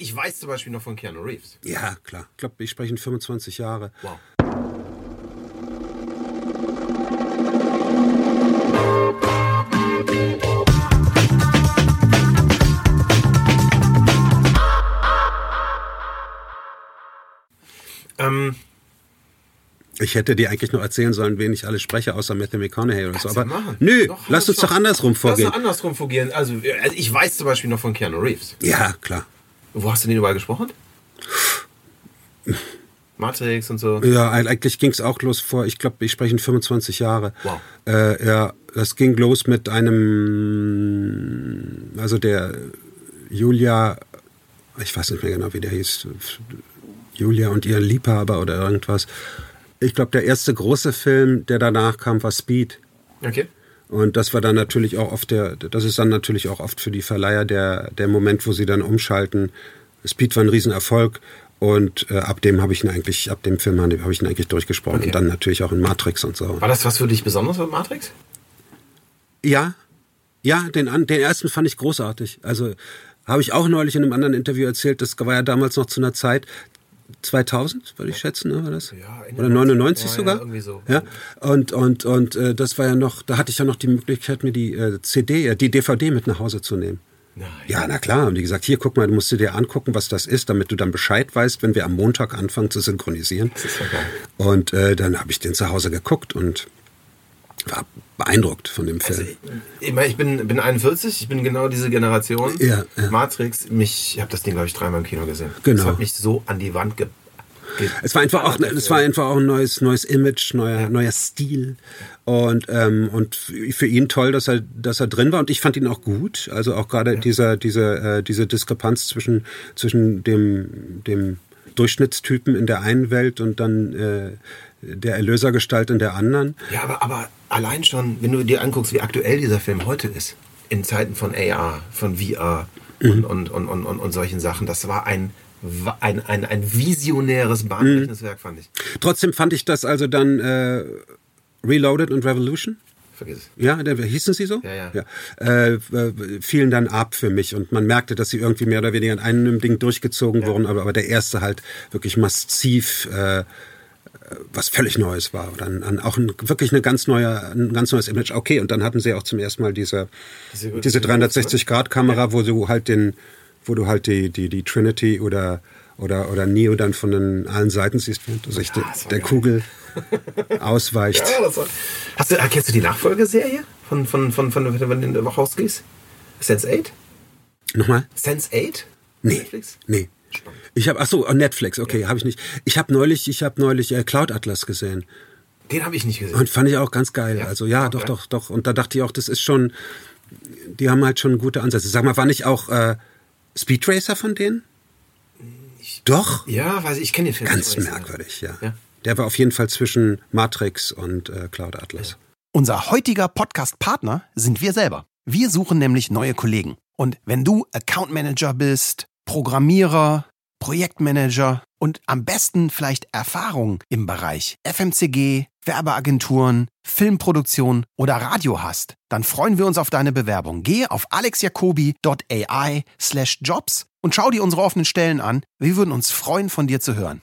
Ich weiß zum Beispiel noch von Keanu Reeves. Ja, klar. Ich glaube, ich spreche 25 Jahre. Wow. Ähm, Ich hätte dir eigentlich noch erzählen sollen, wen ich alles spreche, außer Matthew McConaughey oder so. Aber machen. nö, Doch, lass uns doch andersrum vorgehen. Lass uns andersrum vorgehen. Also, also ich weiß zum Beispiel noch von Keanu Reeves. Ja, klar. Wo hast du den überall gesprochen? Matrix und so. Ja, eigentlich ging es auch los vor, ich glaube, ich spreche 25 Jahre. Wow. Äh, ja, das ging los mit einem, also der Julia, ich weiß nicht mehr genau, wie der hieß, Julia und ihr Liebhaber oder irgendwas. Ich glaube, der erste große Film, der danach kam, war Speed. Okay. Und das war dann natürlich auch oft der, das ist dann natürlich auch oft für die Verleiher der, der Moment, wo sie dann umschalten. Speed war ein Riesenerfolg und äh, ab dem habe ich ihn eigentlich, ab dem Film habe ich ihn eigentlich durchgesprochen Okay. und dann natürlich auch in Matrix und so. War das was für dich Besonderes bei Matrix? Ja, ja, den, den ersten fand ich großartig. Also habe ich auch neulich in einem anderen Interview erzählt, das war ja damals noch zu einer Zeit, 2000, würde ich schätzen, ne, war das? Ja, Ende Oder 99 Ja, ja, sogar? irgendwie so. Ja, und, und, und äh, das war ja noch, da hatte ich ja noch die Möglichkeit, mir die äh, CD, äh, die DVD mit nach Hause zu nehmen. Nein. Ja, na klar. Und die gesagt, hier, guck mal, du musst dir dir angucken, was das ist, damit du dann Bescheid weißt, wenn wir am Montag anfangen zu synchronisieren. Das ist ja geil. Und äh, dann habe ich den zu Hause geguckt und war beeindruckt von dem Film. Also, ich, ich, bin, bin 41, ich bin genau diese Generation. Ja, ja. Matrix, mich, ich habe das Ding, glaube ich, dreimal im Kino gesehen. Genau. Das hat mich so an die Wand ge... Es war einfach auch, es war einfach auch ein neues, neues Image, neuer, neuer Stil und ähm, und für ihn toll, dass er, dass er drin war und ich fand ihn auch gut. Also auch gerade dieser, diese, äh, diese Diskrepanz zwischen zwischen dem dem Durchschnittstypen in der einen Welt und dann äh, der Erlösergestalt in der anderen. Ja, aber, aber allein schon, wenn du dir anguckst, wie aktuell dieser Film heute ist, in Zeiten von AR, von VR Mhm. und, und, und, und, und solchen Sachen, das war ein, ein, ein, ein visionäres, bahnbrechendes Werk, fand ich. Trotzdem fand ich das also dann äh, Reloaded und Revolution. Vergiss es. Ja, hießen sie so? Ja, ja. Äh, äh, fielen dann ab für mich und man merkte, dass sie irgendwie mehr oder weniger in einem Ding durchgezogen wurden, aber, aber der erste halt wirklich massiv äh, was völlig Neues war. Oder ein, ein, auch ein, wirklich eine ganz neue, ein ganz neues Image. Okay, und dann hatten sie auch zum ersten Mal diese, Diese- diese 360-Grad-Kamera, wo du halt den, wo du halt die, die, die Trinity oder oder, oder Neo dann von den allen Seiten siehst, während du sich Ja, de- der geil. Kugel ausweicht. Ja, das war, hast du, äh, kennst du die Nachfolgeserie von, von, von, von, von, den Wachowskis? Sense8? Nochmal? Sense8? Nee. Netflix? Nee. Spannend. Ich habe ach so, oh, Netflix, okay, habe ich nicht. Ich habe neulich, ich habe neulich äh, Cloud Atlas gesehen Den habe ich nicht gesehen. und fand ich auch ganz geil. Ja? Also ja, doch, Okay. doch, doch. Und da dachte ich auch, das ist schon, die haben halt schon gute Ansätze. Sag mal, war nicht auch äh, Speed Racer von denen? Doch. ja, weiß ich, ich kenne den Film Ganz ich- merkwürdig, ja. Ja. Der war auf jeden Fall zwischen Matrix und äh, Cloud Atlas. Unser heutiger Podcast-Partner sind wir selber. Wir suchen nämlich neue Kollegen. Und wenn du Account Manager bist, Programmierer, Projektmanager und am besten vielleicht Erfahrung im Bereich FMCG, Werbeagenturen, Filmproduktion oder Radio hast, dann freuen wir uns auf deine Bewerbung. Gehe auf alexjacobi.ai slash jobs und schau dir unsere offenen Stellen an. Wir würden uns freuen, von dir zu hören.